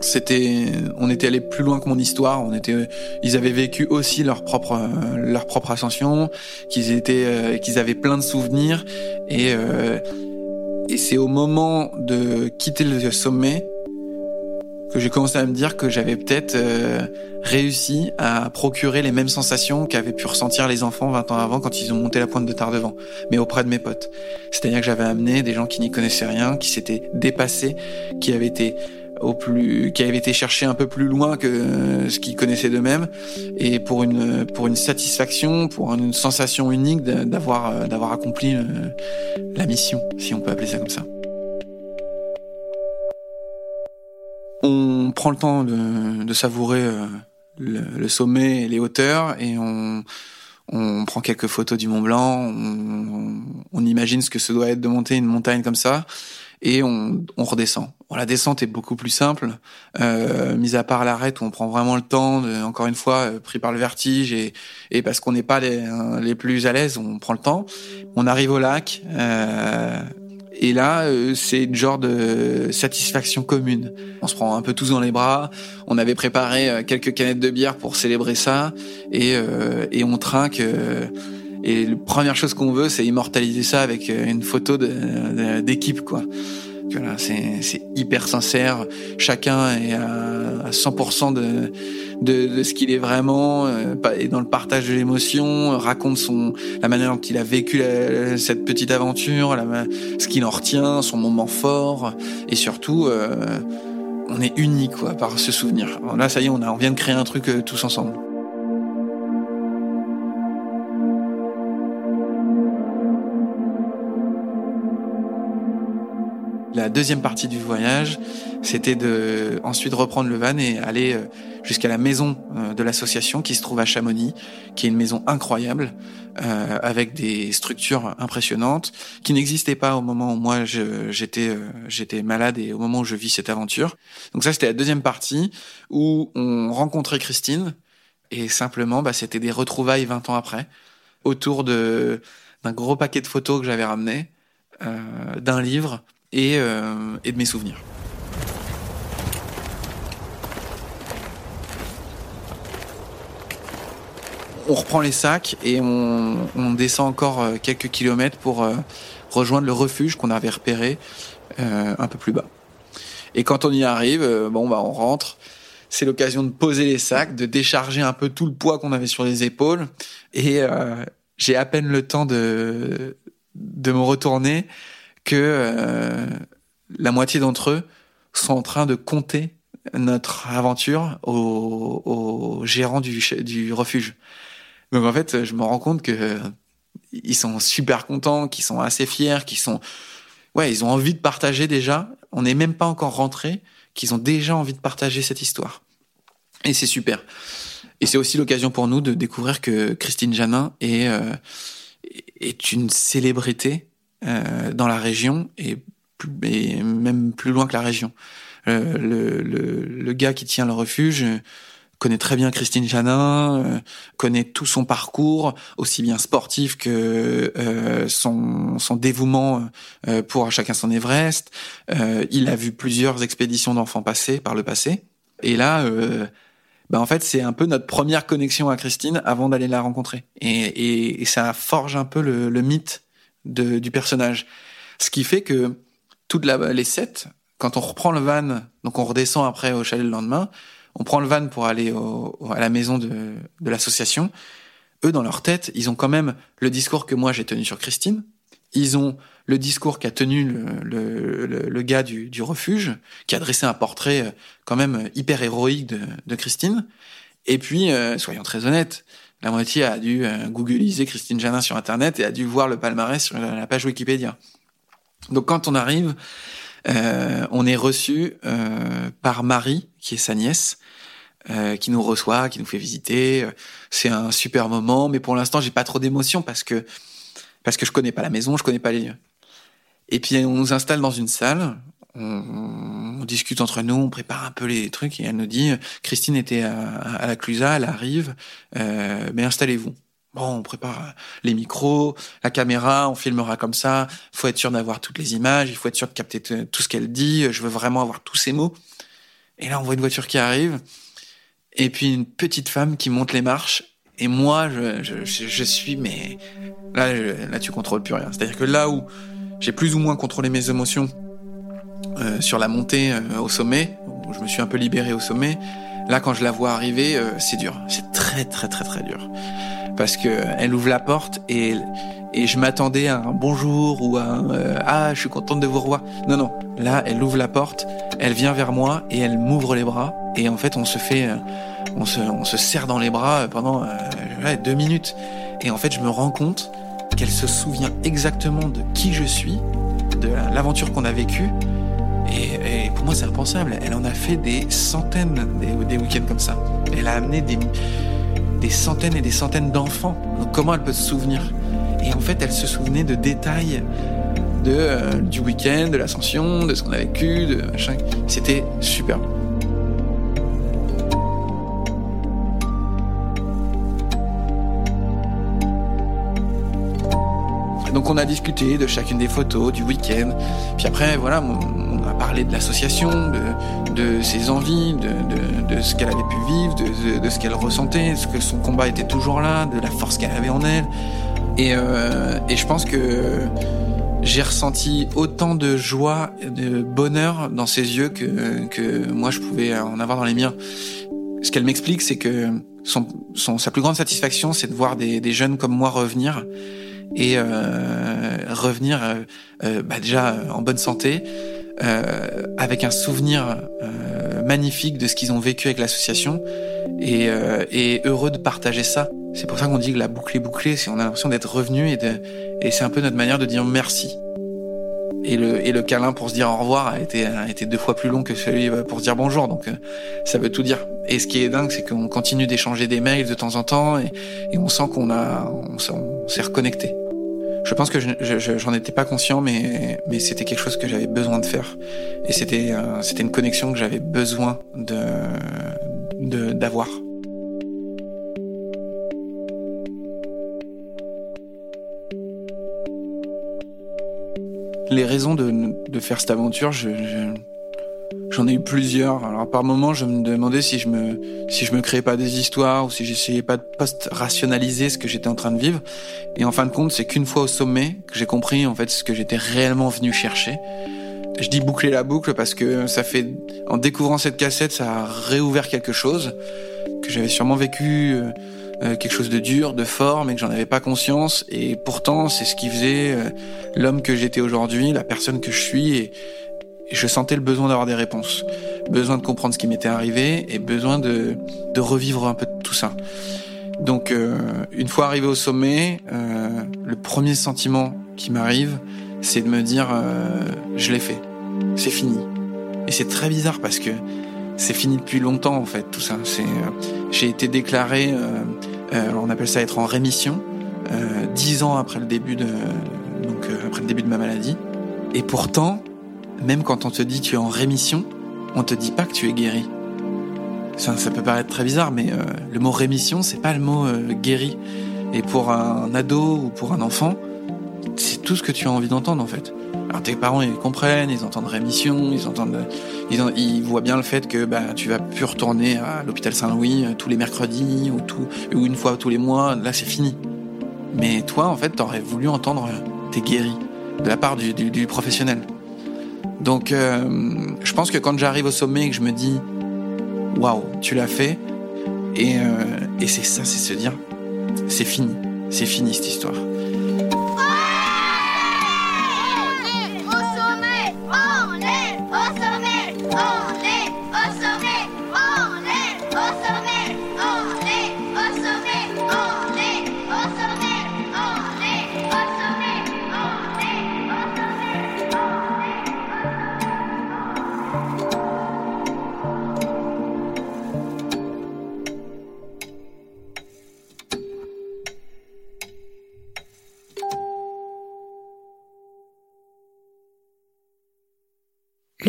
c'était on était allé plus loin que mon histoire on était ils avaient vécu aussi leur propre euh, leur propre ascension qu'ils étaient euh, qu'ils avaient plein de souvenirs et euh, et c'est au moment de quitter le sommet que j'ai commencé à me dire que j'avais peut-être euh, réussi à procurer les mêmes sensations qu'avaient pu ressentir les enfants 20 ans avant quand ils ont monté la pointe de Tardevant, mais auprès de mes potes. C'est-à-dire que j'avais amené des gens qui n'y connaissaient rien, qui s'étaient dépassés, qui avaient été au plus, qui avaient été chercher un peu plus loin que ce qu'ils connaissaient d'eux-mêmes, et pour une pour une satisfaction, pour une sensation unique d'avoir euh, d'avoir accompli euh, la mission, si on peut appeler ça comme ça. On prend le temps de, de savourer euh, le, sommet et les hauteurs et on, on prend quelques photos du Mont Blanc. On, on imagine ce que ce doit être de monter une montagne comme ça et on, on redescend. Bon, la descente est beaucoup plus simple, euh, mis à part l'arrêt où on prend vraiment le temps. De, encore une fois, euh, pris par le vertige et, et parce qu'on n'est pas les, euh, les plus à l'aise, on prend le temps. On arrive au lac. Euh, et là, euh, c'est le genre de satisfaction commune. On se prend un peu tous dans les bras. On avait préparé quelques canettes de bière pour célébrer ça, et, euh, et on trinque. et la première chose qu'on veut, c'est immortaliser ça avec une photo d'équipe, quoi. Voilà, c'est hyper sincère. Chacun est à, à 100% de, de, ce qu'il est vraiment, euh, et dans le partage de l'émotion, raconte son la manière dont il a vécu cette petite aventure, la ce qu'il en retient, son moment fort, et surtout, euh, on est unis quoi par ce souvenir. Là, ça y est, on, a, on vient de créer un truc euh, tous ensemble. La deuxième partie du voyage, c'était de ensuite reprendre le van et aller euh, jusqu'à la maison euh, de l'association qui se trouve à Chamonix, qui est une maison incroyable euh, avec des structures impressionnantes qui n'existaient pas au moment où moi j'étais malade et au moment où je vis cette aventure. Donc ça c'était la deuxième partie où on rencontrait Christine et simplement bah, c'était des retrouvailles 20 ans après autour d'un gros paquet de photos que j'avais ramené, d'un livre et, euh, et de mes souvenirs. On reprend les sacs et on, on descend encore euh, quelques kilomètres pour euh, rejoindre le refuge qu'on avait repéré euh, un peu plus bas. Et quand on y arrive, bon bah on rentre. C'est l'occasion de poser les sacs, de décharger un peu tout le poids qu'on avait sur les épaules. Et euh, j'ai à peine le temps de de me retourner que euh, la moitié d'entre eux sont en train de compter notre aventure au, au gérant du, du refuge. Donc en fait, je me rends compte que ils sont super contents, qu'ils sont assez fiers, qu'ils sont ouais, ils ont envie de partager déjà. On n'est même pas encore rentré, qu'ils ont déjà envie de partager cette histoire. Et c'est super. Et c'est aussi l'occasion pour nous de découvrir que Christine Janin est euh, est une célébrité euh, dans la région et, et, même plus loin que la région. Euh, le, le, le, gars qui tient le refuge connaît très bien Christine Janin, euh, connaît tout son parcours, aussi bien sportif que euh, son, son dévouement euh, pour chacun son Everest. il a vu plusieurs expéditions d'enfants passer par le passé. Et là, bah en fait, c'est un peu notre première connexion à Christine avant d'aller la rencontrer. Et, et, et, ça forge un peu le, le mythe de, du personnage. Ce qui fait que toutes les sept, quand on reprend le van, donc on redescend après au chalet le lendemain, on prend le van pour aller au, à la maison de, de l'association. Eux, dans leur tête, ils ont quand même le discours que moi j'ai tenu sur Christine. Ils ont le discours qu'a tenu le, le, le, le gars du, du, refuge, qui a dressé un portrait euh, quand même hyper héroïque de, de Christine. Et puis, euh, soyons très honnêtes, la moitié a dû euh, googliser Christine Janin sur Internet et a dû voir le palmarès sur la page Wikipédia. Donc quand on arrive, euh, on est reçu euh, par Marie, qui est sa nièce, euh, qui nous reçoit, qui nous fait visiter. C'est un super moment, mais pour l'instant, j'ai pas trop d'émotion parce que parce que je connais pas la maison, je connais pas les lieux. Et puis on nous installe dans une salle, on, on, discute entre nous, on prépare un peu les trucs et elle nous dit Christine était à, à la Clusa, elle arrive, euh, mais installez-vous. Bon, on prépare les micros, la caméra, on filmera comme ça. Faut être sûr d'avoir toutes les images, il faut être sûr de capter tout ce qu'elle dit. Je veux vraiment avoir tous ces mots. Et là, on voit une voiture qui arrive, et puis une petite femme qui monte les marches. Et moi, je, je, je suis, mais là, je, là, tu contrôles plus rien. C'est-à-dire que là où j'ai plus ou moins contrôlé mes émotions euh, sur la montée euh, au sommet, je me suis un peu libéré au sommet, là, quand je la vois arriver, euh, c'est dur. C'est très, très, très, très dur parce que elle ouvre la porte et et je m'attendais à un bonjour ou à un ah je suis contente de vous revoir. Non non, là elle ouvre la porte, elle vient vers moi et elle m'ouvre les bras et en fait on se fait on se on se serre dans les bras pendant deux minutes et en fait je me rends compte qu'elle se souvient exactement de qui je suis, de l'aventure qu'on a vécue. Et, pour moi, c'est impensable. Elle en a fait des centaines des, week-ends comme ça. Elle a amené des, des centaines et des centaines d'enfants. Donc comment elle peut se souvenir? Et en fait, elle se souvenait de détails de euh, du week-end, de l'ascension, de ce qu'on a vécu, de machin. C'était superbe. Donc on a discuté de chacune des photos, du week-end. Puis après, voilà, a parlé de l'association, de, de ses envies, de, de, de ce qu'elle avait pu vivre, de, de, ce qu'elle ressentait, ce que son combat était toujours là, de la force qu'elle avait en elle. Et, euh, je pense que j'ai ressenti autant de joie, de bonheur dans ses yeux que, moi je pouvais en avoir dans les miens. Ce qu'elle m'explique, c'est que sa plus grande satisfaction, c'est de voir des, des jeunes comme moi revenir et euh, revenir euh, bah déjà en bonne santé, euh, avec un souvenir euh, magnifique de ce qu'ils ont vécu avec l'association et, euh, et heureux de partager ça. C'est pour ça qu'on dit que la boucle est bouclée, c'est on a l'impression d'être revenu et, et c'est un peu notre manière de dire merci. Et le, et le câlin pour se dire au revoir a été, a été deux fois plus long que celui pour se dire bonjour, donc euh, ça veut tout dire. Et ce qui est dingue, c'est qu'on continue d'échanger des mails de temps en temps et, et on sent qu'on on s'est reconnecté. Je pense que je, je- j'en étais pas conscient, mais, mais c'était quelque chose que j'avais besoin de faire. Et c'était, euh, c'était une connexion que j'avais besoin de, d'avoir. Les raisons de, de faire cette aventure, je- j'en ai eu plusieurs. Alors par moments, je me demandais si je me, si je me créais pas des histoires ou si j'essayais pas de post-rationaliser ce que j'étais en train de vivre. Et en fin de compte, c'est qu'une fois au sommet que j'ai compris en fait ce que j'étais réellement venu chercher. Je dis boucler la boucle parce que ça fait, en découvrant cette cassette, ça a réouvert quelque chose que j'avais sûrement vécu euh, euh, quelque chose de dur, de fort, mais que j'en avais pas conscience. Et pourtant, c'est ce qui faisait euh, l'homme que j'étais aujourd'hui, la personne que je suis. Et je sentais le besoin d'avoir des réponses, besoin de comprendre ce qui m'était arrivé et besoin de, de revivre un peu tout ça. Donc, euh, une fois arrivé au sommet, euh, le premier sentiment qui m'arrive, c'est de me dire, euh, je l'ai fait, c'est fini. Et c'est très bizarre parce que c'est fini depuis longtemps en fait tout ça. C'est, euh, j'ai été déclaré, euh, euh, on appelle ça être en rémission, dix ans après le début de, donc après le début de ma maladie. Et pourtant, même quand on te dit tu es en rémission, on te dit pas que tu es guéri. Ça, ça peut paraître très bizarre, mais euh, le mot rémission, c'est pas le mot euh, guéri. Et pour un ado ou pour un enfant, c'est tout ce que tu as envie d'entendre en fait. Alors tes parents ils comprennent, ils entendent rémission, ils entendent, ils, ils voient bien le fait que bah tu vas plus retourner à l'hôpital Saint-Louis euh, tous les mercredis ou tout ou une fois tous les mois. Là c'est fini. Mais toi en fait t'aurais voulu entendre euh, t'es guéri de la part du, du, du professionnel. Donc euh, je pense que quand j'arrive au sommet et que je me dis waouh tu l'as fait et, euh, et c'est ça c'est se dire c'est fini c'est fini cette histoire.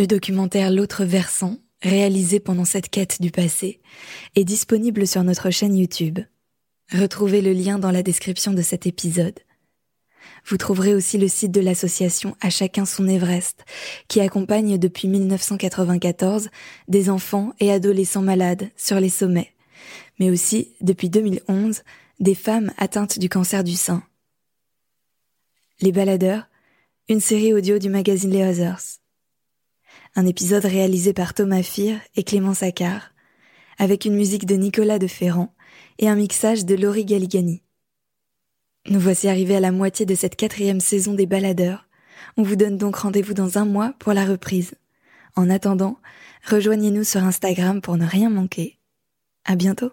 Le documentaire L'autre versant, réalisé pendant cette quête du passé, est disponible sur notre chaîne YouTube. Retrouvez le lien dans la description de cet épisode. Vous trouverez aussi le site de l'association À chacun son Everest, qui accompagne depuis 1994 des enfants et adolescents malades sur les sommets, mais aussi, depuis 2011, des femmes atteintes du cancer du sein. Les Baladeurs, une série audio du magazine Les Others un épisode réalisé par Thomas Fir et Clément Saccard, avec une musique de Nicolas de Ferrand et un mixage de Laurie Galigani. Nous voici arrivés à la moitié de cette quatrième saison des Baladeurs. On vous donne donc rendez-vous dans un mois pour la reprise. En attendant, rejoignez-nous sur Instagram pour ne rien manquer. À bientôt!